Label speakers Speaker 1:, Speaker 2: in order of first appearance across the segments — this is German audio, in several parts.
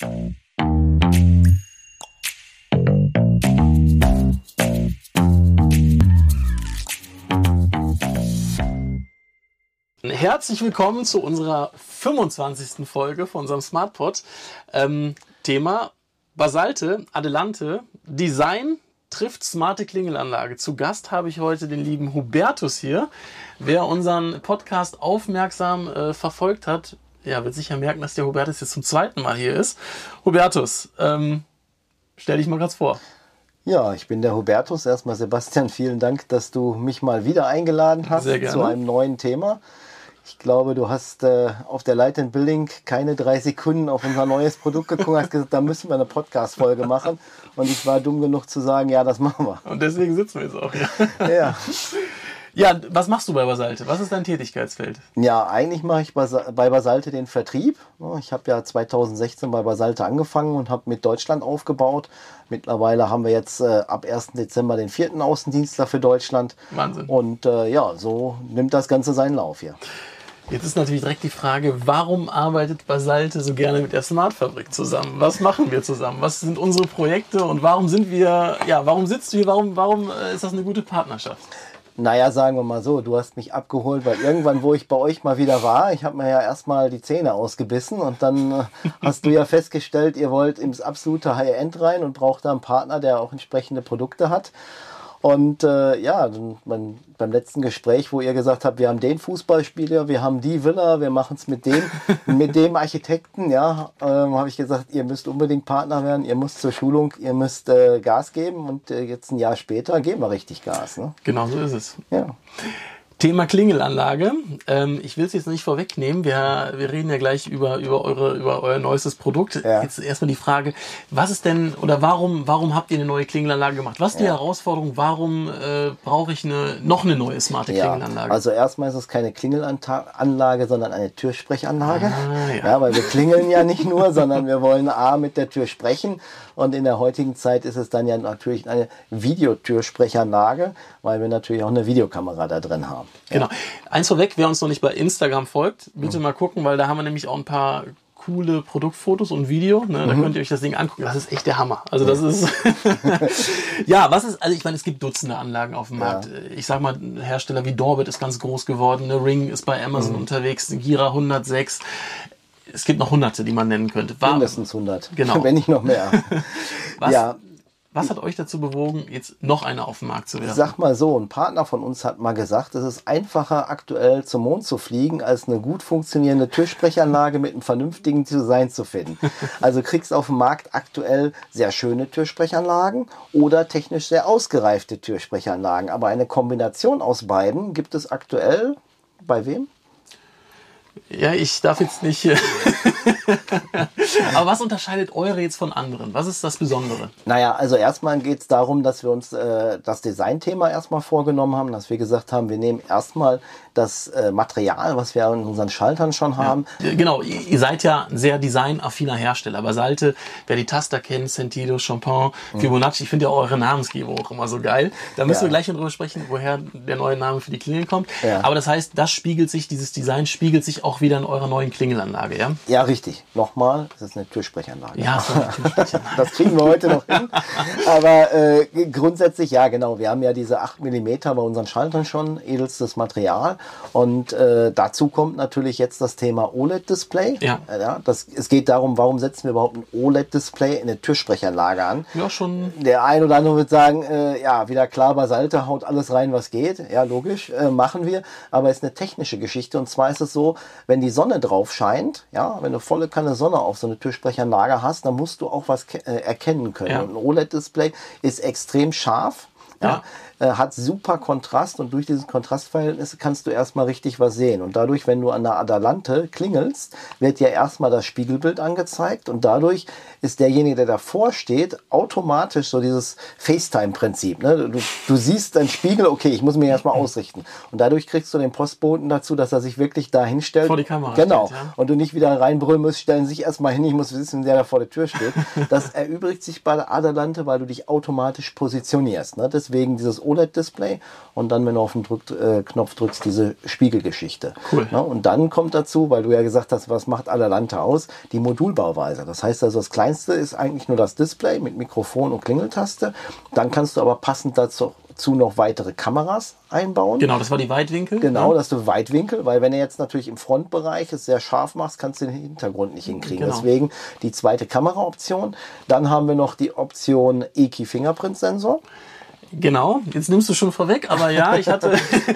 Speaker 1: Herzlich willkommen zu unserer 25. Folge von unserem SmartPod. Ähm, Thema Basalte, Adelante, Design trifft smarte Klingelanlage. Zu Gast habe ich heute den lieben Hubertus hier. Wer unseren Podcast aufmerksam äh, verfolgt hat, ja, wird sicher merken, dass der Hubertus jetzt zum zweiten Mal hier ist. Hubertus, ähm, stell dich mal kurz vor.
Speaker 2: Ja, ich bin der Hubertus. Erstmal Sebastian, vielen Dank, dass du mich mal wieder eingeladen hast zu einem neuen Thema. Ich glaube, du hast äh, auf der Light and Building keine drei Sekunden auf unser neues Produkt geguckt, hast gesagt, da müssen wir eine Podcast-Folge machen. Und ich war dumm genug zu sagen, ja, das machen wir.
Speaker 1: Und deswegen sitzen wir jetzt auch hier. Ja. Ja, was machst du bei Basalte? Was ist dein Tätigkeitsfeld?
Speaker 2: Ja, eigentlich mache ich bei Basalte den Vertrieb. Ich habe ja 2016 bei Basalte angefangen und habe mit Deutschland aufgebaut. Mittlerweile haben wir jetzt äh, ab 1. Dezember den vierten Außendienstler für Deutschland.
Speaker 1: Wahnsinn.
Speaker 2: Und äh, ja, so nimmt das Ganze seinen Lauf hier.
Speaker 1: Jetzt ist natürlich direkt die Frage, warum arbeitet Basalte so gerne mit der Smartfabrik zusammen? Was machen wir zusammen? Was sind unsere Projekte und warum sind wir, ja, warum sitzt du hier? Warum, warum äh, ist das eine gute Partnerschaft?
Speaker 2: Naja, sagen wir mal so, du hast mich abgeholt, weil irgendwann, wo ich bei euch mal wieder war, ich habe mir ja erstmal die Zähne ausgebissen und dann äh, hast du ja festgestellt, ihr wollt ins absolute High-End rein und braucht da einen Partner, der auch entsprechende Produkte hat. Und äh, ja, man, beim letzten Gespräch, wo ihr gesagt habt, wir haben den Fußballspieler, wir haben die Villa, wir machen es mit dem, mit dem Architekten, ja, ähm, habe ich gesagt, ihr müsst unbedingt Partner werden, ihr müsst zur Schulung, ihr müsst äh, Gas geben und äh, jetzt ein Jahr später geben wir richtig Gas. Ne?
Speaker 1: Genau so ist es. Ja. Thema Klingelanlage. Ähm, ich will es jetzt nicht vorwegnehmen. Wir, wir reden ja gleich über, über, eure, über euer neuestes Produkt. Ja. Jetzt erstmal die Frage, was ist denn oder warum, warum habt ihr eine neue Klingelanlage gemacht? Was ist die ja. Herausforderung? Warum äh, brauche ich eine, noch eine neue smarte Klingelanlage?
Speaker 2: Ja, also erstmal ist es keine Klingelanlage, sondern eine Türsprechanlage. Ah, ja. ja, weil wir klingeln ja nicht nur, sondern wir wollen A mit der Tür sprechen und in der heutigen Zeit ist es dann ja natürlich eine Videotürsprechanlage, weil wir natürlich auch eine Videokamera da drin haben.
Speaker 1: Genau. Eins vorweg, wer uns noch nicht bei Instagram folgt, bitte mhm. mal gucken, weil da haben wir nämlich auch ein paar coole Produktfotos und Video. Ne? Da mhm. könnt ihr euch das Ding angucken. Das ist echt der Hammer. Also das ist ja, was ist? Also ich meine, es gibt Dutzende Anlagen auf dem Markt. Ja. Ich sag mal, Hersteller wie Dorbit ist ganz groß geworden. Ne? Ring ist bei Amazon mhm. unterwegs. Gira 106 es gibt noch hunderte, die man nennen könnte.
Speaker 2: War, Mindestens 100.
Speaker 1: Genau.
Speaker 2: Wenn nicht noch mehr.
Speaker 1: Was, ja. Was hat euch dazu bewogen, jetzt noch eine auf den Markt zu werfen?
Speaker 2: Sag mal so, ein Partner von uns hat mal gesagt, es ist einfacher aktuell zum Mond zu fliegen, als eine gut funktionierende Türsprechanlage mit einem vernünftigen Design zu finden. Also kriegst auf dem Markt aktuell sehr schöne Türsprechanlagen oder technisch sehr ausgereifte Türsprechanlagen. Aber eine Kombination aus beiden gibt es aktuell bei wem?
Speaker 1: Ja, ich darf jetzt nicht. Aber was unterscheidet eure jetzt von anderen? Was ist das Besondere?
Speaker 2: Naja, also erstmal geht es darum, dass wir uns äh, das Designthema erstmal vorgenommen haben, dass wir gesagt haben, wir nehmen erstmal das äh, Material, was wir in unseren Schaltern schon haben.
Speaker 1: Ja, genau, ihr seid ja ein sehr designaffiner Hersteller. Basalte, wer die Taster kennt, Sentido, Champagne, mhm. Fibonacci, ich finde ja eure Namensgebung auch immer so geil. Da müssen ja. wir gleich drüber sprechen, woher der neue Name für die Klingel kommt. Ja. Aber das heißt, das spiegelt sich, dieses Design spiegelt sich auch wieder in eurer neuen Klingelanlage, ja?
Speaker 2: Ja, richtig. Nochmal, das ist eine Türsprechanlage.
Speaker 1: Ja, so eine Türsprechanlage.
Speaker 2: das kriegen wir heute noch hin. Aber äh, grundsätzlich, ja genau, wir haben ja diese 8 mm bei unseren Schaltern schon, edelstes Material. Und äh, dazu kommt natürlich jetzt das Thema OLED-Display.
Speaker 1: Ja.
Speaker 2: ja das, es geht darum, warum setzen wir überhaupt ein OLED-Display in eine Türsprechanlage an?
Speaker 1: Ja, schon.
Speaker 2: Der ein oder andere wird sagen, äh, ja, wieder klar, Basalte haut alles rein, was geht. Ja, logisch, äh, machen wir. Aber es ist eine technische Geschichte. Und zwar ist es so, wenn die Sonne drauf scheint, ja, wenn du volle Kanne Sonne auf so eine Türsprechanlage hast, dann musst du auch was äh, erkennen können. Ja. Und ein OLED-Display ist extrem scharf. ja. ja äh, hat super Kontrast und durch dieses Kontrastverhältnis kannst du erstmal richtig was sehen. Und dadurch, wenn du an der Adalante klingelst, wird ja erstmal das Spiegelbild angezeigt und dadurch ist derjenige, der davor steht, automatisch so dieses FaceTime-Prinzip. Ne? Du, du siehst deinen Spiegel, okay, ich muss mich erstmal ausrichten. Und dadurch kriegst du den Postboten dazu, dass er sich wirklich da hinstellt.
Speaker 1: Vor die Kamera.
Speaker 2: Genau. Steht, ja. Und du nicht wieder reinbrüllen musst, stellen sich erstmal hin, ich muss wissen, wer da vor der Tür steht. Das erübrigt sich bei der Adalante, weil du dich automatisch positionierst. Ne? Deswegen deswegen dieses OLED-Display und dann, wenn du auf den Drück, äh, Knopf drückst, diese Spiegelgeschichte.
Speaker 1: Cool.
Speaker 2: Ja, und dann kommt dazu, weil du ja gesagt hast, was macht Adelante aus, die Modulbauweise. Das heißt also, das kleinste ist eigentlich nur das Display mit Mikrofon und Klingeltaste. Dann kannst du aber passend dazu zu noch weitere Kameras einbauen.
Speaker 1: Genau, das war die Weitwinkel.
Speaker 2: Genau,
Speaker 1: Ja.
Speaker 2: dass du Weitwinkel, weil wenn du jetzt natürlich im Frontbereich es sehr scharf machst, kannst du den Hintergrund nicht hinkriegen.
Speaker 1: Genau.
Speaker 2: Deswegen die zweite Kameraoption. Dann haben wir noch die Option EKI Fingerprint Sensor.
Speaker 1: Genau, jetzt nimmst du schon vorweg, aber ja, ich hatte.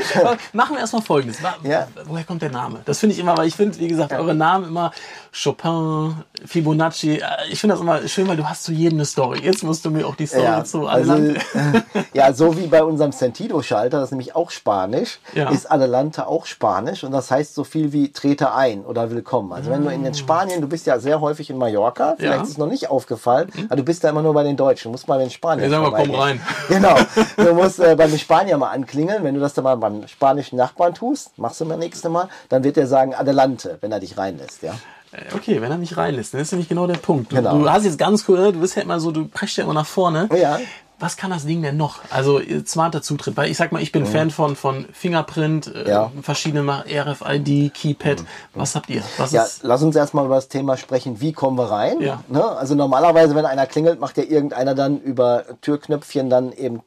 Speaker 1: Machen wir erstmal folgendes.
Speaker 2: Ja.
Speaker 1: Woher kommt der Name? Das finde ich immer, weil ich finde, wie gesagt, eure Namen immer Chopin, Fibonacci. äh, Ich finde das immer schön, weil du hast zu jedem eine Story. Jetzt musst du mir auch die Story zu
Speaker 2: also,
Speaker 1: Adelante.
Speaker 2: äh, ja, so wie bei unserem Sentido-Schalter, das ist nämlich auch Spanisch,
Speaker 1: Ja.
Speaker 2: ist Adelante auch Spanisch und das heißt so viel wie trete ein oder willkommen. Also wenn du in den Spanien, du bist ja sehr häufig in Mallorca, vielleicht.
Speaker 1: Ja.
Speaker 2: Ist es noch nicht aufgefallen, aber du bist da immer nur bei den Deutschen, du musst mal in Spanien
Speaker 1: Ja, sag mal, komm rein.
Speaker 2: Genau, du musst äh, bei den Spanier mal anklingeln, wenn du das dann mal beim spanischen Nachbarn tust, machst du mal nächste Mal, dann wird er sagen Adelante, wenn er dich reinlässt, ja.
Speaker 1: Äh, Okay, wenn er mich reinlässt, dann ist nämlich genau der Punkt. Du,
Speaker 2: Genau.
Speaker 1: du hast jetzt ganz cool, du bist ja immer so, du preschst ja immer nach vorne.
Speaker 2: Ja.
Speaker 1: Was kann das Ding denn noch? Also äh, smarter Zutritt, weil ich sag mal, ich bin Fan von, von Fingerprint, äh,
Speaker 2: Mhm. Ja. Mhm.
Speaker 1: verschiedene Ma- RFID, Keypad. Was habt ihr? Was
Speaker 2: Ja, lass uns erstmal über das Thema sprechen, wie kommen wir rein.
Speaker 1: Ja.
Speaker 2: Ne? Also normalerweise, wenn einer klingelt, macht ja irgendeiner dann über Türknöpfchen dann eben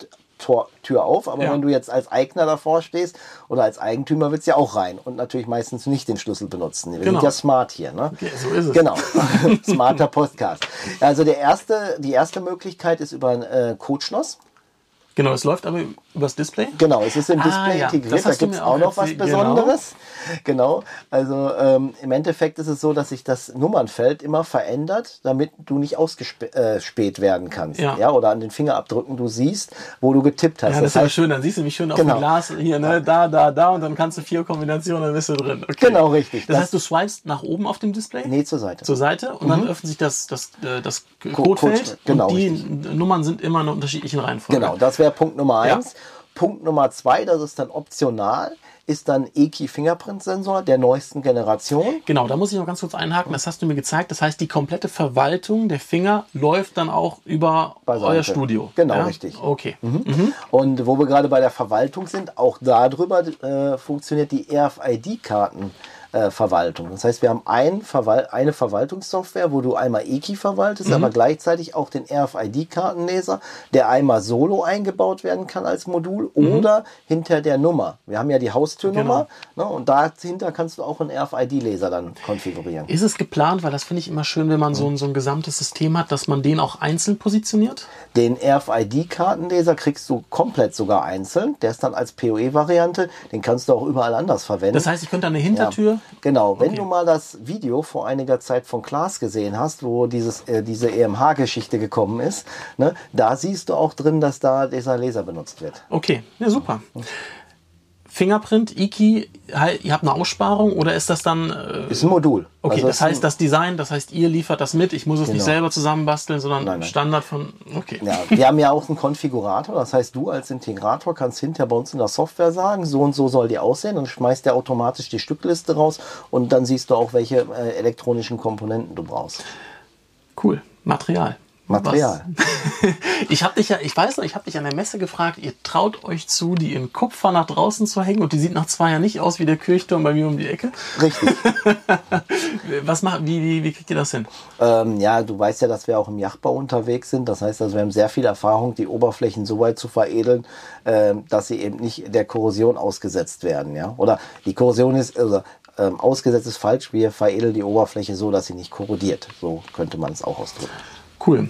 Speaker 2: Tor, Tür auf. Aber
Speaker 1: Ja.
Speaker 2: wenn du jetzt als Eigner davor stehst oder als Eigentümer, willst du ja auch rein und natürlich meistens nicht den Schlüssel benutzen. Wir
Speaker 1: Genau.
Speaker 2: sind ja smart hier. Ne?
Speaker 1: Okay, so ist es.
Speaker 2: Genau, smarter Podcast. Also der erste, die erste Möglichkeit ist über ein äh, Codeschloss.
Speaker 1: Genau, es läuft aber übers Display.
Speaker 2: Genau, es ist im
Speaker 1: Ah,
Speaker 2: Display
Speaker 1: ja. Das
Speaker 2: integriert, da gibt es auch noch was
Speaker 1: genau.
Speaker 2: Besonderes. Genau, also ähm, im Endeffekt ist es so, dass sich das Nummernfeld immer verändert, damit du nicht ausgespäht äh, werden kannst.
Speaker 1: Ja.
Speaker 2: Oder an den Fingerabdrücken du siehst, wo du getippt hast.
Speaker 1: Ja, das ist ja schön. Dann siehst du mich schön auf
Speaker 2: Genau.
Speaker 1: dem Glas hier, ne? Da, da, da und dann kannst du vier Kombinationen, dann bist du drin. Okay.
Speaker 2: Genau, richtig.
Speaker 1: Das,
Speaker 2: Das-
Speaker 1: heißt, du swipest nach oben auf dem Display?
Speaker 2: Nee, zur Seite.
Speaker 1: Zur Seite und dann öffnet sich das, das, äh, das
Speaker 2: Code-
Speaker 1: Codefeld
Speaker 2: genau,
Speaker 1: und die
Speaker 2: richtig.
Speaker 1: Nummern sind immer in unterschiedlichen Reihenfolge.
Speaker 2: Genau, das wäre Punkt Nummer
Speaker 1: Ja.
Speaker 2: Punkt Nummer zwei, das ist dann optional, ist dann EKI Fingerprint Sensor der neuesten Generation.
Speaker 1: Genau, da muss ich noch ganz kurz einhaken. Das hast du mir gezeigt. Das heißt, die komplette Verwaltung der Finger läuft dann auch über
Speaker 2: Beiseite.
Speaker 1: euer Studio.
Speaker 2: Genau,
Speaker 1: ja?
Speaker 2: richtig.
Speaker 1: Okay.
Speaker 2: Und wo wir gerade bei der Verwaltung sind, auch darüber äh, funktioniert die RFID-Karten. Äh, Verwaltung. Das heißt, wir haben ein Verwal eine Verwaltungssoftware, wo du einmal EKI verwaltest, aber gleichzeitig auch den RFID-Kartenleser, der einmal solo eingebaut werden kann als Modul oder hinter der Nummer. Wir haben ja die Haustürnummer ne, und dahinter kannst du auch einen RFID-Leser dann konfigurieren.
Speaker 1: Ist es geplant, weil das finde ich immer schön, wenn man so, ein, so ein gesamtes System hat, dass man den auch einzeln positioniert?
Speaker 2: Den RFID-Kartenleser kriegst du komplett sogar einzeln. Der ist dann als PoE-Variante. Den kannst du auch überall anders verwenden.
Speaker 1: Das heißt, ich könnte eine Hintertür.
Speaker 2: Ja, genau. Wenn
Speaker 1: Okay.
Speaker 2: du mal das Video vor einiger Zeit von Klaas gesehen hast, wo dieses, äh, diese EMH-Geschichte gekommen ist, ne, da siehst du auch drin, dass da dieser Laser benutzt wird.
Speaker 1: Okay, ja, super. Fingerprint, Iki, ihr habt eine Aussparung oder ist das dann. Äh,
Speaker 2: Ist ein Modul.
Speaker 1: okay,
Speaker 2: Also
Speaker 1: das heißt, das Design, das heißt, ihr liefert das mit. Ich muss es nicht
Speaker 2: Genau.
Speaker 1: selber zusammenbasteln, sondern
Speaker 2: Nein, nein.
Speaker 1: Standard von. Okay.
Speaker 2: Ja, wir haben ja auch einen Konfigurator. Das heißt, du als Integrator kannst hinter bei uns in der Software sagen, so und so soll die aussehen. Dann schmeißt der automatisch die Stückliste raus und dann siehst du auch, welche äh, elektronischen Komponenten du brauchst.
Speaker 1: Cool. Material.
Speaker 2: Material.
Speaker 1: Was? Ich habe dich ja, ich weiß noch, ich habe dich an der Messe gefragt, ihr traut euch zu, die in Kupfer nach draußen zu hängen und die sieht nach zwei Jahren nicht aus wie der Kirchturm bei mir um die Ecke.
Speaker 2: Richtig.
Speaker 1: Was macht, wie, wie, wie kriegt ihr das hin?
Speaker 2: Ähm, ja, du weißt ja, dass wir auch im Yachtbau unterwegs sind. Das heißt also, wir haben sehr viel Erfahrung, die Oberflächen so weit zu veredeln, ähm, dass sie eben nicht der Korrosion ausgesetzt werden. Ja? Oder die Korrosion ist, also ähm, ausgesetzt ist falsch. Wir veredeln die Oberfläche so, dass sie nicht korrodiert. So könnte man es auch ausdrücken.
Speaker 1: Cool.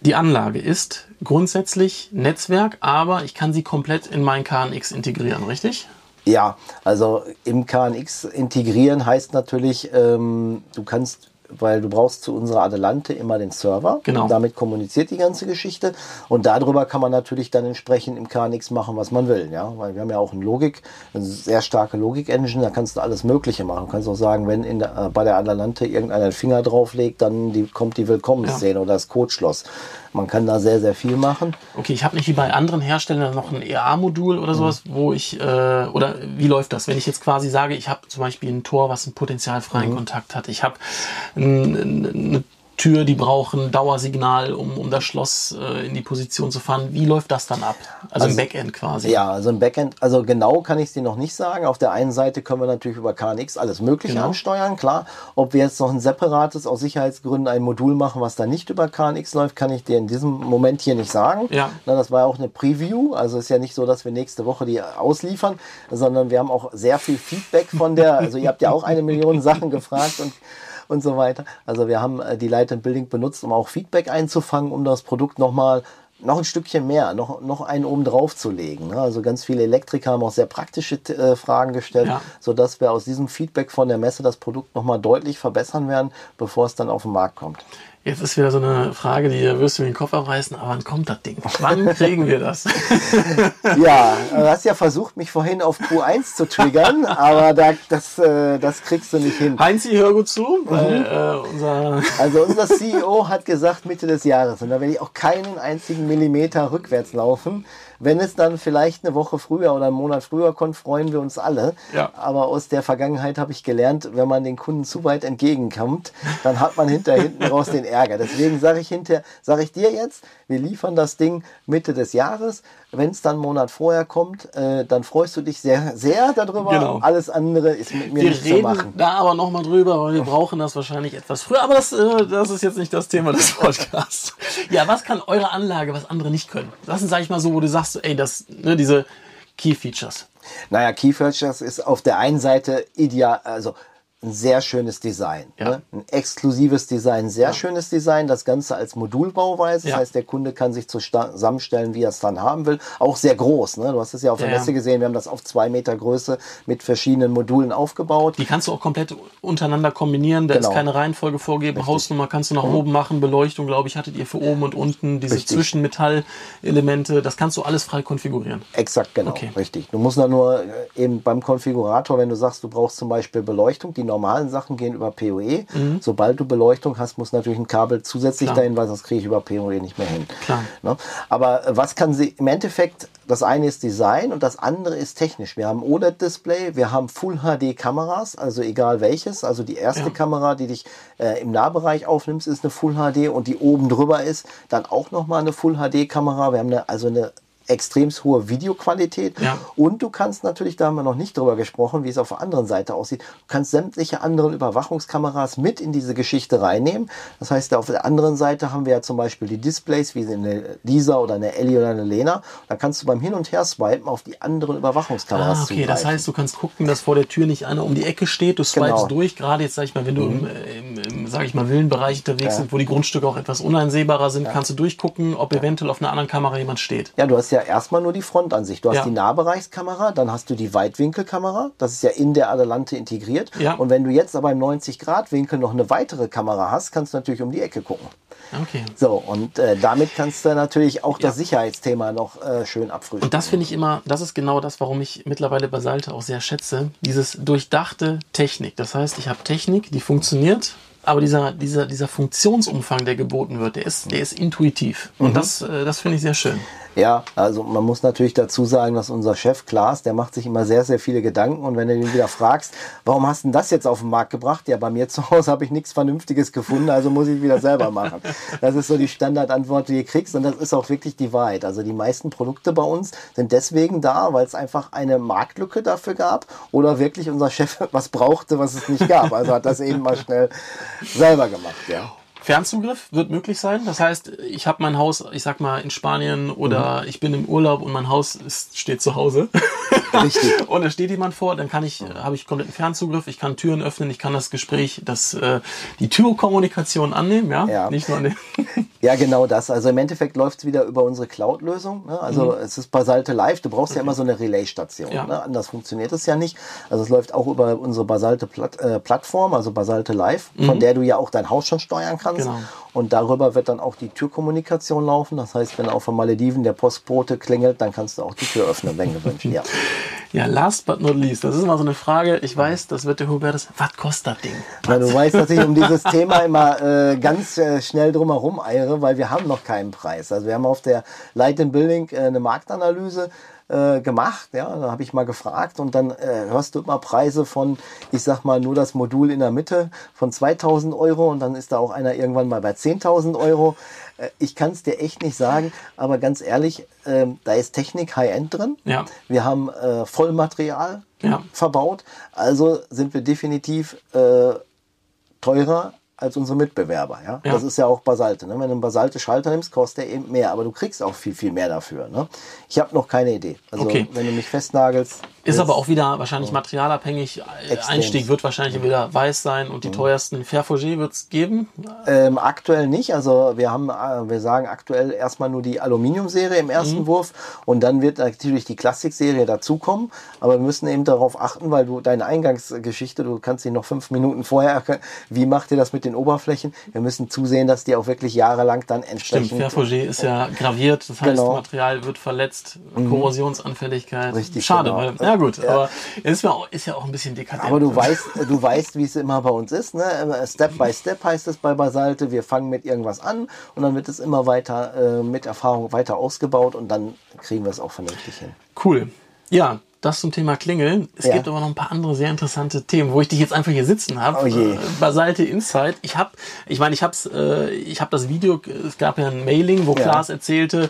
Speaker 1: Die Anlage ist grundsätzlich Netzwerk, aber ich kann sie komplett in mein KNX integrieren, richtig?
Speaker 2: Ja, also im KNX integrieren heißt natürlich, ähm, du kannst, weil du brauchst zu unserer Adelante immer den Server.
Speaker 1: Genau.
Speaker 2: Und damit kommuniziert die ganze Geschichte. Und darüber kann man natürlich dann entsprechend im KNX machen, was man will. Ja, weil wir haben ja auch eine Logik, eine sehr starke Logik-Engine. Da kannst du alles Mögliche machen. Du kannst auch sagen, wenn in der, äh, bei der Adelante irgendeiner einen Finger drauflegt, dann die, kommt die Willkommensszene oder das Codeschloss. Man kann da sehr, sehr viel machen.
Speaker 1: Okay, ich habe nicht wie bei anderen Herstellern noch ein EA-Modul oder sowas, wo ich, äh, oder wie läuft das? Wenn ich jetzt quasi sage, ich habe zum Beispiel ein Tor, was einen potenzialfreien Kontakt hat, ich habe eine Tür, die brauchen Dauersignal, um, um das Schloss äh, in die Position zu fahren. Wie läuft das dann ab? Also, also im Backend quasi.
Speaker 2: Ja, also im Backend, also genau kann ich es dir noch nicht sagen. Auf der einen Seite können wir natürlich über KNX alles Mögliche genau. ansteuern, klar. Ob wir jetzt noch ein separates, aus Sicherheitsgründen ein Modul machen, was da nicht über KNX läuft, kann ich dir in diesem Moment hier nicht sagen. Ja. Na, das war auch eine Preview, also ist ja nicht so, dass wir nächste Woche die ausliefern, sondern wir haben auch sehr viel Feedback von der, also ihr habt ja auch eine Million Sachen gefragt und und so weiter. Also wir haben äh, die Light and Building benutzt, um auch Feedback einzufangen, um das Produkt nochmal noch ein Stückchen mehr, noch, noch einen oben drauf zu legen. Ne? Also ganz viele Elektriker haben auch sehr praktische äh, Fragen gestellt, ja. sodass wir aus diesem Feedback von der Messe das Produkt nochmal deutlich verbessern werden, bevor es dann auf den Markt kommt.
Speaker 1: Jetzt ist wieder so eine Frage, die wirst du mir den Kopf abreißen, aber wann kommt das Ding? Wann kriegen wir das?
Speaker 2: ja, du hast ja versucht, mich vorhin auf Q1 zu triggern, aber da, das, äh, das kriegst du nicht hin.
Speaker 1: Heinzi, hör gut zu. Mhm. Weil, äh, unser
Speaker 2: also unser CEO hat gesagt Mitte des Jahres und da werde ich auch keinen einzigen Millimeter rückwärts laufen. Wenn es dann vielleicht eine Woche früher oder einen Monat früher kommt, freuen wir uns alle. Ja. Aber aus der Vergangenheit habe ich gelernt, wenn man den Kunden zu weit entgegenkommt, dann hat man hinter hinten raus den Ärger. Deswegen sage ich hinter, sage ich dir jetzt, wir liefern das Ding Mitte des Jahres. Wenn es dann einen Monat vorher kommt, äh, dann freust du dich sehr, sehr darüber. Genau. Alles andere ist mit mir
Speaker 1: wir
Speaker 2: nicht
Speaker 1: reden
Speaker 2: zu machen.
Speaker 1: Da aber nochmal drüber, weil wir brauchen das wahrscheinlich etwas früher. Aber das, äh, das ist jetzt nicht das Thema des Podcasts. ja, was kann eure Anlage, was andere nicht können? Das sind, sag ich mal so, wo du sagst, ey, das, ne, diese Key Features.
Speaker 2: Naja, Key Features ist auf der einen Seite ideal, also ein sehr schönes Design. Ja. Ne? Ein exklusives Design, sehr ja. schönes Design. Das Ganze als Modulbauweise. Das ja. heißt, der Kunde kann sich zusammenstellen, wie er es dann haben will. Auch sehr groß. Ne? Du hast es ja auf der Messe gesehen. Wir haben das auf zwei Meter Größe mit verschiedenen Modulen aufgebaut.
Speaker 1: Die kannst du auch komplett untereinander kombinieren. Da genau. ist keine Reihenfolge vorgegeben. Richtig. Hausnummer kannst du nach mhm. oben machen. Beleuchtung, glaube ich, hattet ihr für oben und unten. Diese Richtig. Zwischenmetallelemente. Das kannst du alles frei konfigurieren.
Speaker 2: Exakt, genau. Okay. Richtig. Du musst dann nur äh, eben beim Konfigurator, wenn du sagst, du brauchst zum Beispiel Beleuchtung, die normalen Sachen gehen über PoE. Mhm. Sobald du Beleuchtung hast, muss natürlich ein Kabel zusätzlich Klar. dahin, weil sonst kriege ich über PoE nicht mehr hin. Ne? Aber was kann sie im Endeffekt, das eine ist Design und das andere ist technisch. Wir haben OLED-Display, wir haben Full-HD-Kameras, also egal welches. Also die erste ja. Kamera, die dich äh, im Nahbereich aufnimmst, ist eine Full-HD und die oben drüber ist dann auch nochmal eine Full-HD-Kamera. Wir haben eine, also eine extrem hohe Videoqualität. Ja. Und du kannst natürlich, da haben wir noch nicht drüber gesprochen, wie es auf der anderen Seite aussieht, du kannst sämtliche anderen Überwachungskameras mit in diese Geschichte reinnehmen. Das heißt, auf der anderen Seite haben wir ja zum Beispiel die Displays, wie eine Lisa oder eine Ellie oder eine Lena. Da kannst du beim Hin- und Her swipen auf die anderen Überwachungskameras
Speaker 1: ah, okay, zugreifen. das heißt, du kannst gucken, dass vor der Tür nicht einer um die Ecke steht. Du swipest genau. durch, gerade jetzt, sag ich mal, wenn du mhm. im, im, im sag ich mal, Villenbereich unterwegs ja. sind, wo die Grundstücke auch etwas uneinsehbarer sind, ja. kannst du durchgucken, ob eventuell auf einer anderen Kamera jemand steht.
Speaker 2: Ja, du hast ja ja erstmal nur die Frontansicht. Du hast ja. die Nahbereichskamera, dann hast du die Weitwinkelkamera. Das ist ja in der Adelante integriert. Ja. Und wenn du jetzt aber im 90-Grad-Winkel noch eine weitere Kamera hast, kannst du natürlich um die Ecke gucken. Okay. So, und äh, damit kannst du natürlich auch das Sicherheitsthema noch äh, schön abfrühstücken.
Speaker 1: Und das finde ich immer, das ist genau das, warum ich mittlerweile Basalte auch sehr schätze. Dieses durchdachte Technik. Das heißt, ich habe Technik, die funktioniert, aber dieser, dieser, dieser Funktionsumfang, der geboten wird, der ist, der ist intuitiv. Und mhm. das, äh, das finde ich sehr schön.
Speaker 2: Ja, also man muss natürlich dazu sagen, dass unser Chef Klaas, der macht sich immer sehr, sehr viele Gedanken. Und wenn du ihn wieder fragst, warum hast du denn das jetzt auf den Markt gebracht? Ja, bei mir zu Hause habe ich nichts Vernünftiges gefunden, also muss ich wieder selber machen. Das ist so die Standardantwort, die du kriegst. Und das ist auch wirklich die Wahrheit. Also die meisten Produkte bei uns sind deswegen da, weil es einfach eine Marktlücke dafür gab oder wirklich unser Chef was brauchte, was es nicht gab. Also hat das eben mal schnell selber gemacht. Ja.
Speaker 1: Fernzugriff wird möglich sein. Das heißt, ich habe mein Haus, ich sag mal, in Spanien oder mhm. ich bin im Urlaub und mein Haus ist, steht zu Hause. Richtig. und da steht jemand vor, dann kann ich, mhm. habe ich kompletten Fernzugriff, ich kann Türen öffnen, ich kann das Gespräch, das, äh, die Türkommunikation annehmen, ja? ja. Nicht nur an den
Speaker 2: ja, genau das. Also im Endeffekt läuft es wieder über unsere Cloud-Lösung. Ne? Also mhm. es ist Basalte Live. Du brauchst ja immer so eine Relay-Station. Ja. Ne? Anders funktioniert es ja nicht. Also es läuft auch über unsere Basalte Plat äh, Plattform, also Basalte Live, von mhm. der du ja auch dein Haus schon steuern kannst. Genau. Und darüber wird dann auch die Türkommunikation laufen. Das heißt, wenn auf den Malediven der Postbote klingelt, dann kannst du auch die Tür öffnen, wenn gewünscht. Ja.
Speaker 1: Ja, last but not least, das ist immer so eine Frage. Ich weiß, das wird der Hubertus. Was kostet das Ding?
Speaker 2: Na, du weißt, dass ich um dieses Thema immer äh, ganz äh, schnell drumherum eiere, weil wir haben noch keinen Preis. Also wir haben auf der Light in Building äh, eine Marktanalyse äh, gemacht. Ja, da habe ich mal gefragt und dann äh, hörst du immer Preise von, ich sag mal, nur das Modul in der Mitte von 2000 Euro und dann ist da auch einer irgendwann mal bei 10.000 Euro. Äh, ich kann es dir echt nicht sagen, aber ganz ehrlich, äh, da ist Technik High-End drin.
Speaker 1: Ja.
Speaker 2: Wir haben äh, Vollmaterial
Speaker 1: Ja.
Speaker 2: verbaut, also sind wir definitiv äh, teurer als unsere Mitbewerber. Ja?
Speaker 1: Ja.
Speaker 2: Das ist ja auch Basalte. Ne? Wenn du einen Basalte-Schalter nimmst, kostet der eben mehr, aber du kriegst auch viel, viel mehr dafür. Ne? Ich habe noch keine Idee. Also
Speaker 1: Okay.
Speaker 2: wenn du mich festnagelst.
Speaker 1: Ist aber auch wieder wahrscheinlich materialabhängig.
Speaker 2: Extrem.
Speaker 1: Einstieg wird wahrscheinlich wieder weiß sein und die teuersten Fairforget wird es geben.
Speaker 2: Ähm, aktuell nicht. Also wir haben, äh, wir sagen aktuell erstmal nur die Aluminium-Serie im
Speaker 1: Mhm.
Speaker 2: ersten Wurf und dann wird natürlich die Klassik-Serie dazukommen. Aber wir müssen eben darauf achten, weil du deine Eingangsgeschichte, du kannst sie noch fünf Minuten vorher, erkennen. wie macht ihr das mit den Oberflächen? Wir müssen zusehen, dass die auch wirklich jahrelang dann
Speaker 1: Stimmt,
Speaker 2: entsprechend
Speaker 1: Fairforget ist ja graviert, das heißt,
Speaker 2: Genau.
Speaker 1: Material wird verletzt, Korrosionsanfälligkeit.
Speaker 2: Richtig,
Speaker 1: Schade,
Speaker 2: genau.
Speaker 1: weil, ja gut,
Speaker 2: Ja.
Speaker 1: aber ist auch, ist ja auch ein bisschen dekadent.
Speaker 2: Aber du weißt, du weißt, wie es immer bei uns ist. Ne? Step by Step heißt es bei Basalte. Wir fangen mit irgendwas an und dann wird es immer weiter äh, mit Erfahrung weiter ausgebaut und dann kriegen wir es auch vernünftig hin.
Speaker 1: Cool. Ja, das zum Thema Klingeln. Es
Speaker 2: Ja.
Speaker 1: gibt aber noch ein paar andere sehr interessante Themen, wo ich dich jetzt einfach hier sitzen habe.
Speaker 2: Oh je.
Speaker 1: Äh, Basalte Insight. Ich habe, ich meine, ich habe äh, ich habe das Video. Es gab ja ein Mailing, wo
Speaker 2: Ja.
Speaker 1: Klaas erzählte.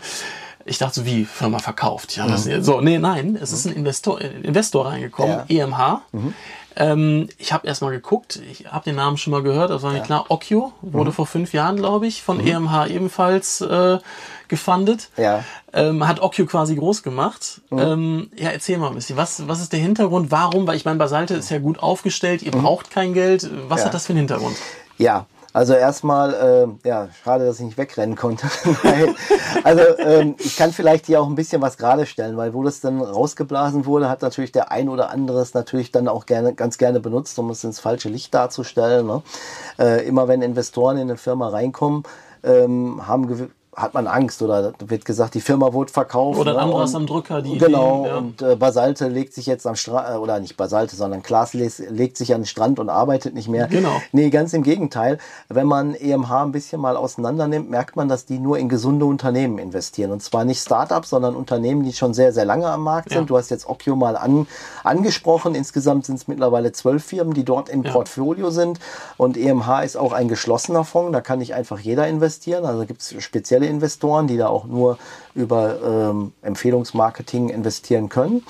Speaker 1: Ich dachte so, wie Firma verkauft. Ja, das, so, nee, nein, es ist ein Investor, Investor reingekommen,
Speaker 2: Ja.
Speaker 1: EMH. Ähm, ich habe erstmal geguckt, ich habe den Namen schon mal gehört, das war mir klar. Okio wurde vor fünf Jahren, glaube ich, von EMH ebenfalls äh, gefundet.
Speaker 2: Ja.
Speaker 1: Ähm, hat Okio quasi groß gemacht. Ähm, ja, erzähl mal ein bisschen. Was, was ist der Hintergrund? Warum? Weil ich meine, Basalte ist ja gut aufgestellt, ihr braucht kein Geld. Was
Speaker 2: Ja.
Speaker 1: hat das für einen Hintergrund?
Speaker 2: Ja, also erstmal, äh, ja, schade, dass ich nicht wegrennen konnte. Also ähm, ich kann vielleicht hier auch ein bisschen was gerade stellen, weil wo das dann rausgeblasen wurde, hat natürlich der ein oder andere es natürlich dann auch gerne, ganz gerne benutzt, um es ins falsche Licht darzustellen. Ne? Äh, immer wenn Investoren in eine Firma reinkommen, ähm, haben hat man Angst oder wird gesagt, die Firma wurde verkauft.
Speaker 1: Oder ein
Speaker 2: ne?
Speaker 1: anderes
Speaker 2: Und-
Speaker 1: am Drücker, die
Speaker 2: Genau,
Speaker 1: Ideen, ja.
Speaker 2: und äh, Basalte legt sich jetzt am Strand, äh, oder nicht Basalte, sondern Klaas les- legt sich an den Strand und arbeitet nicht mehr.
Speaker 1: Genau.
Speaker 2: Nee, ganz im Gegenteil. Wenn man EMH ein bisschen mal auseinander nimmt, merkt man, dass die nur in gesunde Unternehmen investieren. Und zwar nicht Startups, sondern Unternehmen, die schon sehr, sehr lange am Markt sind.
Speaker 1: Ja.
Speaker 2: Du hast jetzt Okio mal an, angesprochen. Insgesamt sind es mittlerweile zwölf Firmen, die dort im
Speaker 1: Ja.
Speaker 2: Portfolio sind. Und EMH ist auch ein geschlossener Fonds. Da kann nicht einfach jeder investieren. Also gibt es spezielle Investoren, die da auch nur über ähm, Empfehlungsmarketing investieren können.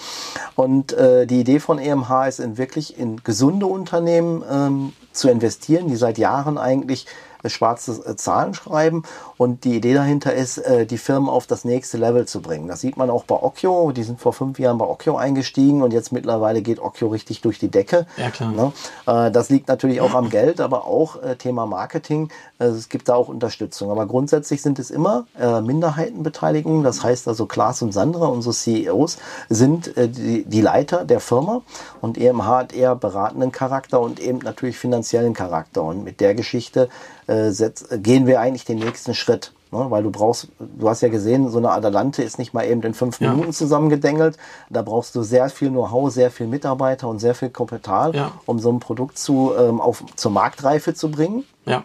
Speaker 2: Und äh, die Idee von EMH ist in wirklich in gesunde Unternehmen ähm, zu investieren, die seit Jahren eigentlich schwarze äh, Zahlen schreiben. Und die Idee dahinter ist, äh, die Firmen auf das nächste Level zu bringen. Das sieht man auch bei Okio. Die sind vor fünf Jahren bei Okio eingestiegen und jetzt mittlerweile geht Okio richtig durch die Decke.
Speaker 1: Ja, klar.
Speaker 2: Ne? Äh, das liegt natürlich auch am Geld, aber auch Thema Marketing. Also es gibt da auch Unterstützung. Aber grundsätzlich sind es immer Minderheitenbeteiligungen. Das heißt also Klaas und Sandra, unsere CEOs, sind die Leiter der Firma und EMH hat eher beratenden Charakter und eben natürlich finanziellen Charakter. Und mit der Geschichte äh, setz, gehen wir eigentlich den nächsten Schritt. Ne, weil du brauchst, du hast ja gesehen, so eine Adelante ist nicht mal eben in fünf
Speaker 1: Ja.
Speaker 2: Minuten zusammengedengelt. Da brauchst du sehr viel Know-how, sehr viel Mitarbeiter und sehr viel Kapital,
Speaker 1: Ja.
Speaker 2: um so ein Produkt zu, ähm, auf, zur Marktreife zu bringen.
Speaker 1: Ja.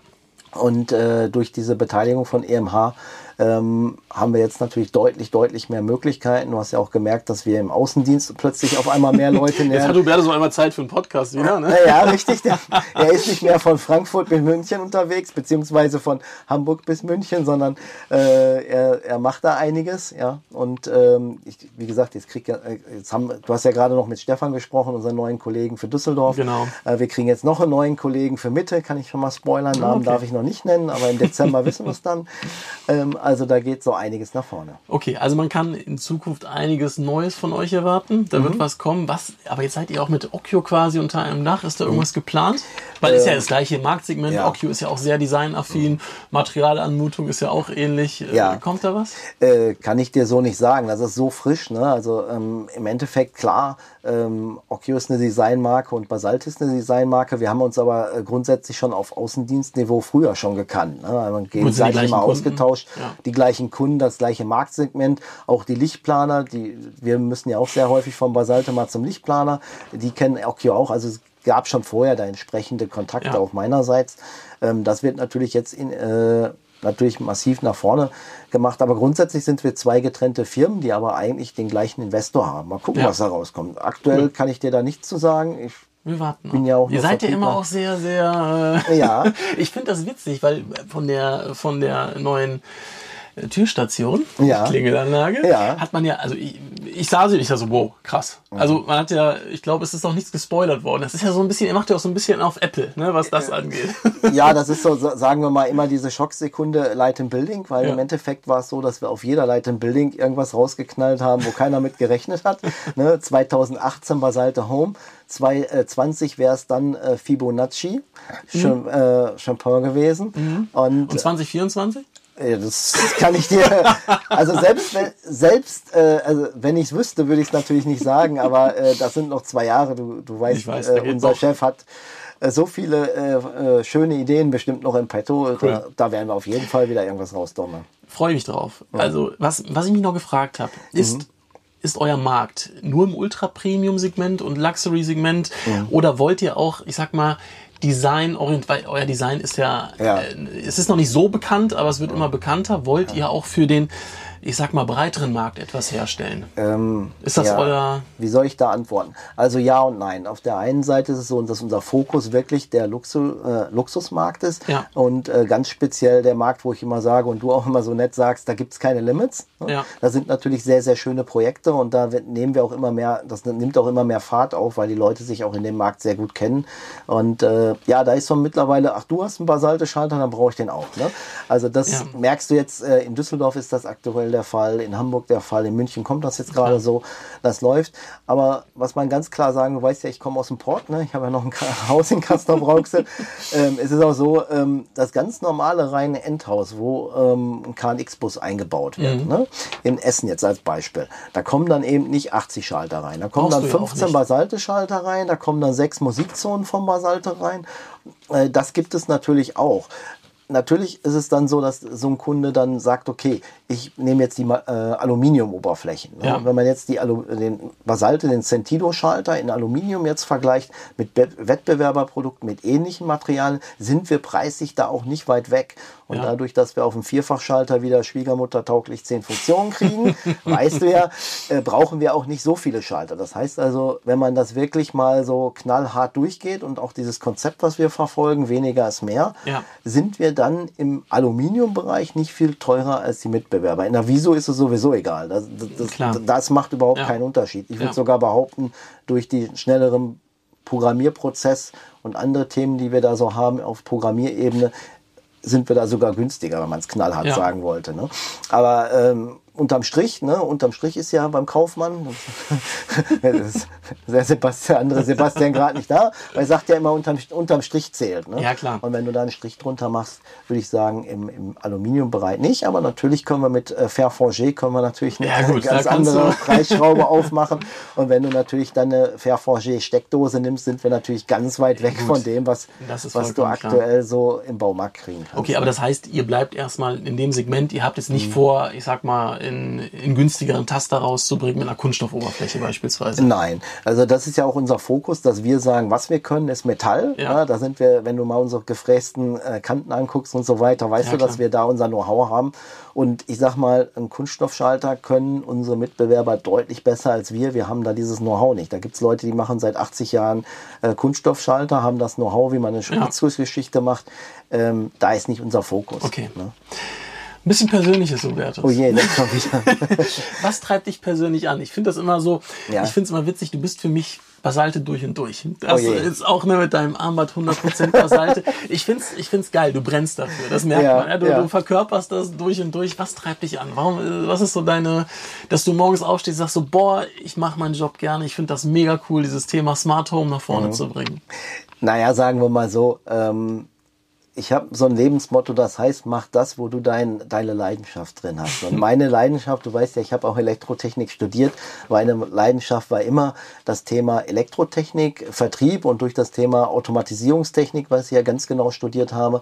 Speaker 2: Und äh, durch diese Beteiligung von EMH ähm, haben wir jetzt natürlich deutlich, deutlich mehr Möglichkeiten. Du hast ja auch gemerkt, dass wir im Außendienst plötzlich auf einmal mehr Leute
Speaker 1: Jetzt
Speaker 2: nähern.
Speaker 1: hat Huberto so einmal Zeit für einen Podcast wieder, ne?
Speaker 2: Ja, ja, richtig. Der, er ist nicht mehr von Frankfurt bis München unterwegs, beziehungsweise von Hamburg bis München, sondern äh, er, er macht da einiges, ja. Und ähm, ich, wie gesagt, jetzt krieg äh, jetzt haben, du hast ja gerade noch mit Stefan gesprochen, unseren neuen Kollegen für Düsseldorf.
Speaker 1: Genau.
Speaker 2: Äh, wir kriegen jetzt noch einen neuen Kollegen für Mitte, kann ich schon mal spoilern. Namen
Speaker 1: okay.
Speaker 2: darf ich noch nicht nennen, aber im Dezember wissen wir es dann. Ähm, also da geht so einiges nach vorne.
Speaker 1: Okay, also man kann in Zukunft einiges Neues von euch erwarten. Da
Speaker 2: Mhm.
Speaker 1: wird was kommen. Was, aber jetzt seid ihr auch mit Okio quasi unter einem Dach. Ist da irgendwas geplant? Weil ist ja das gleiche Marktsegment.
Speaker 2: Mhm. Ähm, ja.
Speaker 1: Okio ist ja auch sehr designaffin. Materialanmutung ist ja auch ähnlich. Äh,
Speaker 2: Ja.
Speaker 1: Kommt da was?
Speaker 2: Äh, kann ich dir so nicht sagen. Das ist so frisch. Ne? Also ähm, im Endeffekt klar, ähm, Okio ist eine Designmarke und Basalt ist eine Designmarke. Wir haben uns aber äh, grundsätzlich schon auf Außendienstniveau früher schon gekannt. Ne? Also man gegenseitig immer ausgetauscht.
Speaker 1: Ja.
Speaker 2: Die gleichen Kunden, das gleiche Marktsegment, auch die Lichtplaner. Die, wir müssen ja auch sehr häufig von Basalte mal zum Lichtplaner. Die kennen Okio auch. Also es gab schon vorher da entsprechende Kontakte
Speaker 1: Ja.
Speaker 2: auch meinerseits. Ähm, das wird natürlich jetzt in, äh, natürlich massiv nach vorne gemacht. Aber grundsätzlich sind wir zwei getrennte Firmen, die aber eigentlich den gleichen Investor haben. Mal gucken,
Speaker 1: Ja.
Speaker 2: was da rauskommt. Aktuell kann ich dir da nichts zu sagen. Ich,
Speaker 1: Wir warten.
Speaker 2: Bin ja auch
Speaker 1: Ihr seid ja immer auch sehr, sehr. Äh,
Speaker 2: Ja.
Speaker 1: ich finde das witzig, weil von der von der neuen Türstation,
Speaker 2: Ja.
Speaker 1: Klingelanlage,
Speaker 2: Ja.
Speaker 1: hat man ja, also ich, ich sah sie, ich sah so, wow, krass. Also man hat ja, ich glaube, es ist noch nichts gespoilert worden. Das ist ja so ein bisschen, ihr macht ja auch so ein bisschen auf Apple, ne, was das angeht.
Speaker 2: ja, das ist so, sagen wir mal, immer diese Schocksekunde Light in Building, weil
Speaker 1: Ja.
Speaker 2: im Endeffekt war es so, dass wir auf jeder Light in Building irgendwas rausgeknallt haben, wo keiner mit gerechnet hat. Ne? 2018 Basalte Home, 2020 wäre es dann äh, Fibonacci, Cham- äh, Champagne gewesen. Und,
Speaker 1: Und 2024?
Speaker 2: Äh, das kann ich dir, also selbst wenn, selbst, äh, also wenn ich es wüsste, würde ich es natürlich nicht sagen, aber äh, das sind noch zwei Jahre. Du, du weißt,
Speaker 1: Ich weiß,
Speaker 2: äh, unser
Speaker 1: noch.
Speaker 2: Chef hat äh, so viele äh, schöne Ideen bestimmt noch im Petto. Da, da werden wir auf jeden Fall wieder irgendwas rausdonnern.
Speaker 1: Freue mich drauf. Also, was, was ich mich noch gefragt habe, ist,
Speaker 2: Mhm.
Speaker 1: ist euer Markt nur im Ultra-Premium-Segment und Luxury-Segment
Speaker 2: Mhm.
Speaker 1: oder wollt ihr auch, ich sag mal, Design weil euer Design ist ja,
Speaker 2: Ja.
Speaker 1: Äh, es ist noch nicht so bekannt, aber es wird immer bekannter. Wollt ihr auch für den, ich sag mal, breiteren Markt etwas herstellen?
Speaker 2: Ähm,
Speaker 1: Ist das
Speaker 2: ja.
Speaker 1: euer,
Speaker 2: Wie soll ich da antworten? Also ja und nein. Auf der einen Seite ist es so, dass unser Fokus wirklich der Luxu, äh, Luxusmarkt ist
Speaker 1: Ja.
Speaker 2: und äh, ganz speziell der Markt, wo ich immer sage und du auch immer so nett sagst, da gibt's keine Limits. ne?
Speaker 1: Ja.
Speaker 2: Da sind natürlich sehr, sehr schöne Projekte und da nehmen wir auch immer mehr, das nimmt auch immer mehr Fahrt auf, weil die Leute sich auch in dem Markt sehr gut kennen. Und äh, ja, da ist so mittlerweile, ach du hast einen Basalte-Schalter, dann brauche ich den auch. Ne? Also das merkst du jetzt, äh, in Düsseldorf ist das aktuell der Fall, in Hamburg der Fall, in München kommt das jetzt gerade so, das läuft. Aber was man ganz klar sagen, du weißt ja, ich komme aus dem Port, ne? ich habe ja noch ein Haus in Castrop-Rauxel. ähm, es ist auch so, ähm, das ganz normale reine Endhaus, wo ähm, ein KNX-Bus eingebaut wird, ne? in Essen jetzt als Beispiel, da kommen dann eben nicht 80 Schalter rein, da kommen
Speaker 1: Brauchst
Speaker 2: dann
Speaker 1: du ja auch
Speaker 2: 15
Speaker 1: nicht.
Speaker 2: Basalte-Schalter rein, da kommen dann sechs Musikzonen vom Basalte rein. Äh, das gibt es natürlich auch. Natürlich ist es dann so, dass so ein Kunde dann sagt, okay, ich nehme jetzt die äh, Aluminiumoberflächen. Ne?
Speaker 1: Ja.
Speaker 2: Wenn man jetzt die Alu den Basalte, den Sentido-Schalter in Aluminium jetzt vergleicht mit Be Wettbewerberprodukten mit ähnlichen Materialien, sind wir preislich da auch nicht weit weg. Und
Speaker 1: Ja.
Speaker 2: dadurch, dass wir auf dem Vierfachschalter wieder Schwiegermutter-tauglich zehn Funktionen kriegen, weißt du ja, äh, brauchen wir auch nicht so viele Schalter. Das heißt also, wenn man das wirklich mal so knallhart durchgeht und auch dieses Konzept, was wir verfolgen, weniger ist mehr,
Speaker 1: Ja.
Speaker 2: sind wir dann im Aluminiumbereich nicht viel teurer als die Mitbewerber. In der Viso ist es sowieso egal. Das, das, das, das macht überhaupt
Speaker 1: Ja.
Speaker 2: keinen Unterschied. Ich würde
Speaker 1: Ja.
Speaker 2: sogar behaupten, durch die schnelleren Programmierprozess und andere Themen, die wir da so haben auf Programmierebene, sind wir da sogar günstiger, wenn man es knallhart
Speaker 1: Ja.
Speaker 2: sagen wollte. Ne? Aber ähm, unterm Strich, ne, unterm Strich ist ja beim Kaufmann, das ist der Sebastian, andere Sebastian gerade nicht da, weil er sagt ja immer, unterm, unterm Strich zählt. Ne?
Speaker 1: Ja, klar.
Speaker 2: Und wenn du da einen Strich drunter machst, würde ich sagen, im, im Aluminiumbereich nicht, aber natürlich können wir mit äh, Fairforgé können wir natürlich eine
Speaker 1: Ja, gut,
Speaker 2: ganz andere Preisschraube aufmachen. Und wenn du natürlich dann eine Fairforgé Steckdose nimmst, sind wir natürlich ganz weit weg von dem, was, was du
Speaker 1: vollkommen klar.
Speaker 2: aktuell so im Baumarkt kriegen kannst.
Speaker 1: Okay, aber das heißt, ihr bleibt erstmal in dem Segment, ihr habt jetzt
Speaker 2: Mhm.
Speaker 1: nicht vor, ich sag mal, in, in günstigeren Taster rauszubringen mit einer Kunststoffoberfläche beispielsweise.
Speaker 2: Nein, also das ist ja auch unser Fokus, dass wir sagen, was wir können, ist Metall.
Speaker 1: Ja.
Speaker 2: Ja. da sind wir, wenn du mal unsere gefrästen äh, Kanten anguckst und so weiter, weißt
Speaker 1: Ja,
Speaker 2: du, dass
Speaker 1: klar.
Speaker 2: wir da unser Know-how haben. Und ich sag mal, einen Kunststoffschalter können unsere Mitbewerber deutlich besser als wir. Wir haben da dieses Know-how nicht. Da gibt's Leute, die machen seit 80 Jahren äh, Kunststoffschalter, haben das Know-how, wie man eine Spritzgussgeschichte macht. Ähm, da ist nicht unser Fokus.
Speaker 1: Okay.
Speaker 2: Ne?
Speaker 1: Ein bisschen Persönliches, Hubertus.
Speaker 2: Oh je, das kommt wieder.
Speaker 1: Was treibt dich persönlich an? Ich finde das immer so,
Speaker 2: Ja.
Speaker 1: ich finde es immer witzig, du bist für mich Basalte durch und durch. Das
Speaker 2: Oh
Speaker 1: ist auch ne, mit deinem Armband 100% Basalte. ich finde es ich find's geil, du brennst dafür, das merkt
Speaker 2: Ja,
Speaker 1: man. Ja, du,
Speaker 2: ja.
Speaker 1: du verkörperst das durch und durch. Was treibt dich an? Warum, was ist so deine, dass du morgens aufstehst und sagst so, boah, ich mache meinen Job gerne, ich finde das mega cool, dieses Thema Smart Home nach
Speaker 2: Mhm.
Speaker 1: vorne zu bringen.
Speaker 2: Naja, sagen wir mal so, ähm, ich habe so ein Lebensmotto, das heißt, mach das, wo du dein, deine Leidenschaft drin hast. Und meine Leidenschaft, du weißt ja, ich habe auch Elektrotechnik studiert, meine Leidenschaft war immer das Thema Elektrotechnik, Vertrieb und durch das Thema Automatisierungstechnik, was ich ja ganz genau studiert habe,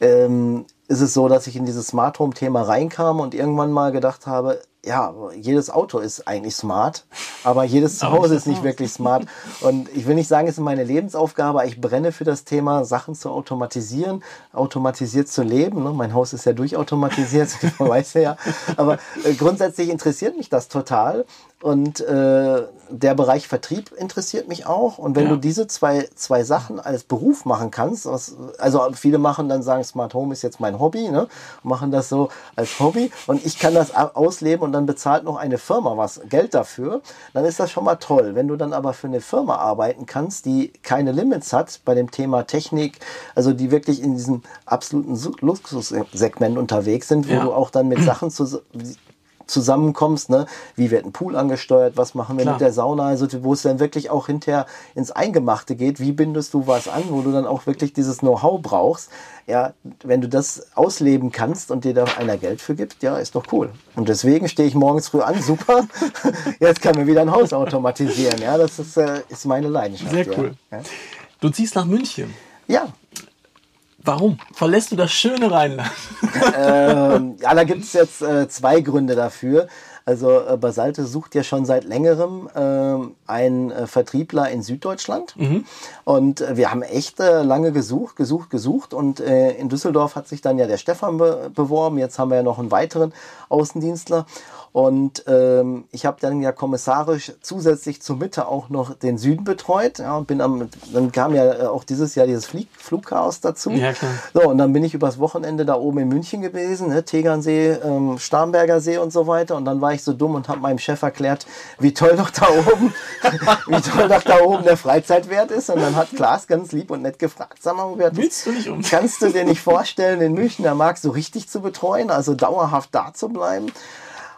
Speaker 2: ähm, ist es so, dass ich in dieses Smart Home Thema reinkam und irgendwann mal gedacht habe, ja, jedes Auto ist eigentlich smart, aber jedes Zuhause ist nicht wirklich smart. Und ich will nicht sagen, es ist meine Lebensaufgabe, ich brenne für das Thema, Sachen zu automatisieren, automatisiert zu leben. Ne? Mein Haus ist ja durchautomatisiert, weiß ja. Aber äh, grundsätzlich interessiert mich das total. Und äh, der Bereich Vertrieb interessiert mich auch. Und wenn ja. du diese zwei, zwei Sachen als Beruf machen kannst, was, also viele machen dann sagen, Smart Home ist jetzt mein Hobby, ne? machen das so als Hobby und ich kann das ausleben und dann bezahlt noch eine Firma was Geld dafür, dann ist das schon mal toll. Wenn du dann aber für eine Firma arbeiten kannst, die keine Limits hat bei dem Thema Technik, also die wirklich in diesem absoluten Luxussegment unterwegs sind, wo ja. du auch dann mit Sachen zu, zusammenkommst, ne? wie wird ein Pool angesteuert, was machen wir Klar. mit der Sauna, also wo es dann wirklich auch hinterher ins Eingemachte geht, wie bindest du was an, wo du dann auch wirklich dieses Know-how brauchst. Ja, wenn du das ausleben kannst und dir da einer Geld für gibt, ja, ist doch cool. Und deswegen stehe ich morgens früh an, super, jetzt kann mir wieder ein Haus automatisieren. Ja, das ist, äh, ist meine Leidenschaft.
Speaker 1: Sehr cool.
Speaker 2: Ja.
Speaker 1: Du ziehst nach München.
Speaker 2: Ja,
Speaker 1: Warum? Verlässt du das schöne Rheinland?
Speaker 2: ähm, ja, da gibt es jetzt äh, zwei Gründe dafür. Also äh, Basalte sucht ja schon seit längerem äh, einen äh, Vertriebler in Süddeutschland. Mhm. Und äh, wir haben echt äh, lange gesucht, gesucht, gesucht. Und äh, in Düsseldorf hat sich dann ja der Stefan be beworben. Jetzt haben wir ja noch einen weiteren Außendienstler. Und ähm, ich habe dann ja kommissarisch zusätzlich zur Mitte auch noch den Süden betreut. Ja, und bin am, dann kam ja äh, auch dieses Jahr dieses Flieg Flugchaos dazu. Ja, klar. So, und dann bin ich übers Wochenende da oben in München gewesen, ne, Tegernsee, ähm, Starnberger See und so weiter. Und dann war ich so dumm und habe meinem Chef erklärt, wie toll doch da oben, wie toll doch da oben der Freizeitwert ist. Und dann hat Klaas ganz lieb und nett gefragt, sag mal, Robert,
Speaker 1: Willst du nicht um?
Speaker 2: kannst du dir nicht vorstellen, den Münchner Markt so richtig zu betreuen, also dauerhaft da zu bleiben?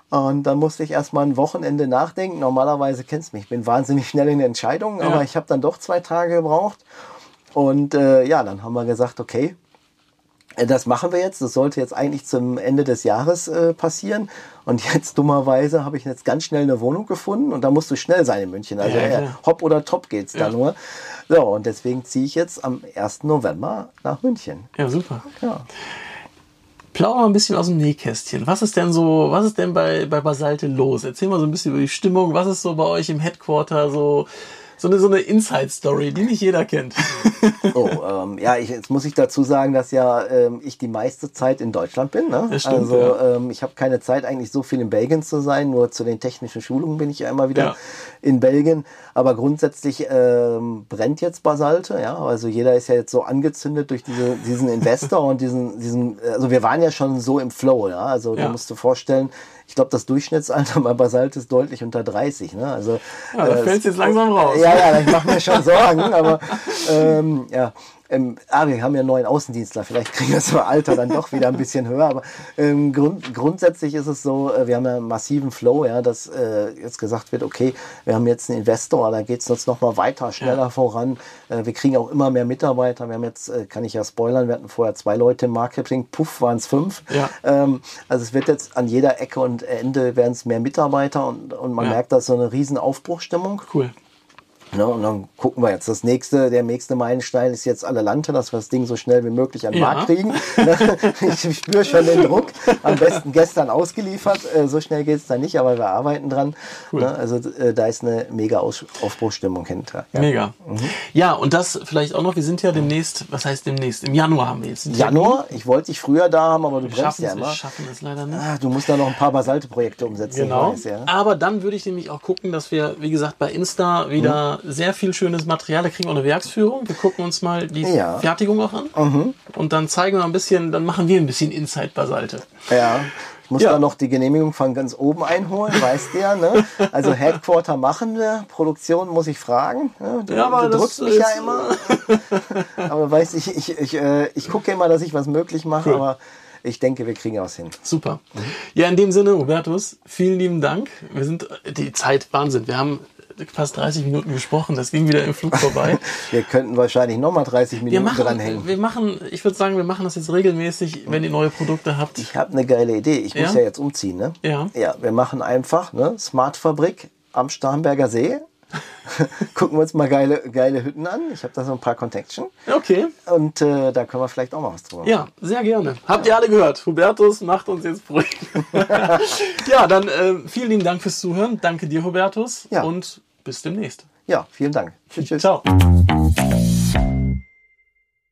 Speaker 2: Und dann musste ich erstmal ein Wochenende nachdenken. Normalerweise kennst du mich, ich bin wahnsinnig schnell in Entscheidungen, ja. aber ich habe dann doch zwei Tage gebraucht. Und äh, ja, dann haben wir gesagt, okay, das machen wir jetzt. Das sollte jetzt eigentlich zum Ende des Jahres äh, passieren. Und jetzt dummerweise habe ich jetzt ganz schnell eine Wohnung gefunden und da musst du schnell sein in München. Also ja, ja. hopp oder top geht's ja. da nur. So, und deswegen ziehe ich jetzt am 1. November nach München.
Speaker 1: Ja, super. Ja plauder mal ein bisschen aus dem Nähkästchen. Was ist denn so, was ist denn bei, bei Basalte los? Erzähl mal so ein bisschen über die Stimmung. Was ist so bei euch im Headquarter so? So eine, so eine Inside-Story, die nicht jeder kennt.
Speaker 2: oh, ähm, ja, ich, jetzt muss ich dazu sagen, dass ja ähm, ich die meiste Zeit in Deutschland bin. Ne?
Speaker 1: Stimmt,
Speaker 2: also ja. ähm, ich habe keine Zeit eigentlich so viel in Belgien zu sein, nur zu den technischen Schulungen bin ich ja immer wieder ja. in Belgien. Aber grundsätzlich ähm, brennt jetzt Basalte, ja. Also jeder ist ja jetzt so angezündet durch diese, diesen Investor und diesen, diesen, also wir waren ja schon so im Flow, ja. Also du musst dir vorstellen, ich glaube, das Durchschnittsalter bei Basalt ist deutlich unter 30. Ne? Also,
Speaker 1: ja, da äh, fällt jetzt langsam raus.
Speaker 2: Ja, ja, ich mache mir schon Sorgen, aber ähm, ja, ähm, ah, wir haben ja einen neuen Außendienstler, vielleicht kriegen wir das Alter dann doch wieder ein bisschen höher, aber ähm, grund, grundsätzlich ist es so, äh, wir haben ja einen massiven Flow, ja, dass äh, jetzt gesagt wird, okay, wir haben jetzt einen Investor, da geht es uns nochmal weiter, schneller ja. voran. Äh, wir kriegen auch immer mehr Mitarbeiter. Wir haben jetzt, äh, kann ich ja spoilern, wir hatten vorher zwei Leute im Marketing, puff, waren es fünf. Ja. Ähm, also es wird jetzt an jeder Ecke und Ende werden es mehr Mitarbeiter und, und man ja. merkt, da ist so eine riesen Aufbruchstimmung.
Speaker 1: Cool.
Speaker 2: Ne, und dann gucken wir jetzt. Das nächste, der nächste Meilenstein ist jetzt Adelante, dass wir das Ding so schnell wie möglich an den ja. Markt kriegen. ich spüre schon den Druck. Am besten gestern ausgeliefert. Äh, so schnell geht es da nicht, aber wir arbeiten dran. Cool. Ne, also äh, da ist eine mega Aufbruchstimmung hinter.
Speaker 1: Ja. Mega. Mhm. Ja, und das vielleicht auch noch, wir sind ja demnächst, was heißt demnächst? Im Januar haben wir jetzt.
Speaker 2: Januar? Ich wollte dich früher da haben, aber du wir bremst ja immer. Wir
Speaker 1: schaffen es leider nicht.
Speaker 2: Ah, du musst da noch ein paar Basalte-Projekte umsetzen.
Speaker 1: Genau. Weiß, ja. Aber dann würde ich nämlich auch gucken, dass wir, wie gesagt, bei Insta wieder mhm sehr viel schönes Material. Da kriegen wir auch eine Werksführung. Wir gucken uns mal die ja. Fertigung auch an. Mhm. Und dann zeigen wir ein bisschen, dann machen wir ein bisschen Inside-Basalte.
Speaker 2: Ja. Ich muss ja. da noch die Genehmigung von ganz oben einholen, weißt du ja. Ne? Also Headquarter machen wir, Produktion muss ich fragen. Ne? Du, ja, aber du drückst mich ja immer. aber weißt ich, ich, ich, äh, ich gucke immer, dass ich was möglich mache, cool. aber ich denke, wir kriegen was hin.
Speaker 1: Super. Ja, in dem Sinne, Robertus, vielen lieben Dank. Wir sind die Zeit Wahnsinn. Wir haben fast 30 Minuten gesprochen. Das ging wieder im Flug vorbei.
Speaker 2: wir könnten wahrscheinlich nochmal 30 Minuten wir
Speaker 1: machen,
Speaker 2: dranhängen.
Speaker 1: Wir machen, ich würde sagen, wir machen das jetzt regelmäßig, wenn ihr neue Produkte habt.
Speaker 2: Ich habe eine geile Idee. Ich muss ja, ja jetzt umziehen. Ne?
Speaker 1: Ja.
Speaker 2: Ja, wir machen einfach ne Smart Fabrik am Starnberger See. gucken wir uns mal geile, geile Hütten an. Ich habe da so ein paar Connection.
Speaker 1: Okay.
Speaker 2: Und äh, da können wir vielleicht auch mal was drüber machen.
Speaker 1: Ja, sehr gerne. Habt ihr alle gehört? Hubertus macht uns jetzt Projekt. ja, dann äh, vielen lieben Dank fürs Zuhören. Danke dir, Hubertus.
Speaker 2: Ja.
Speaker 1: Und bis demnächst.
Speaker 2: Ja, vielen Dank. Tschüss.
Speaker 1: Ciao.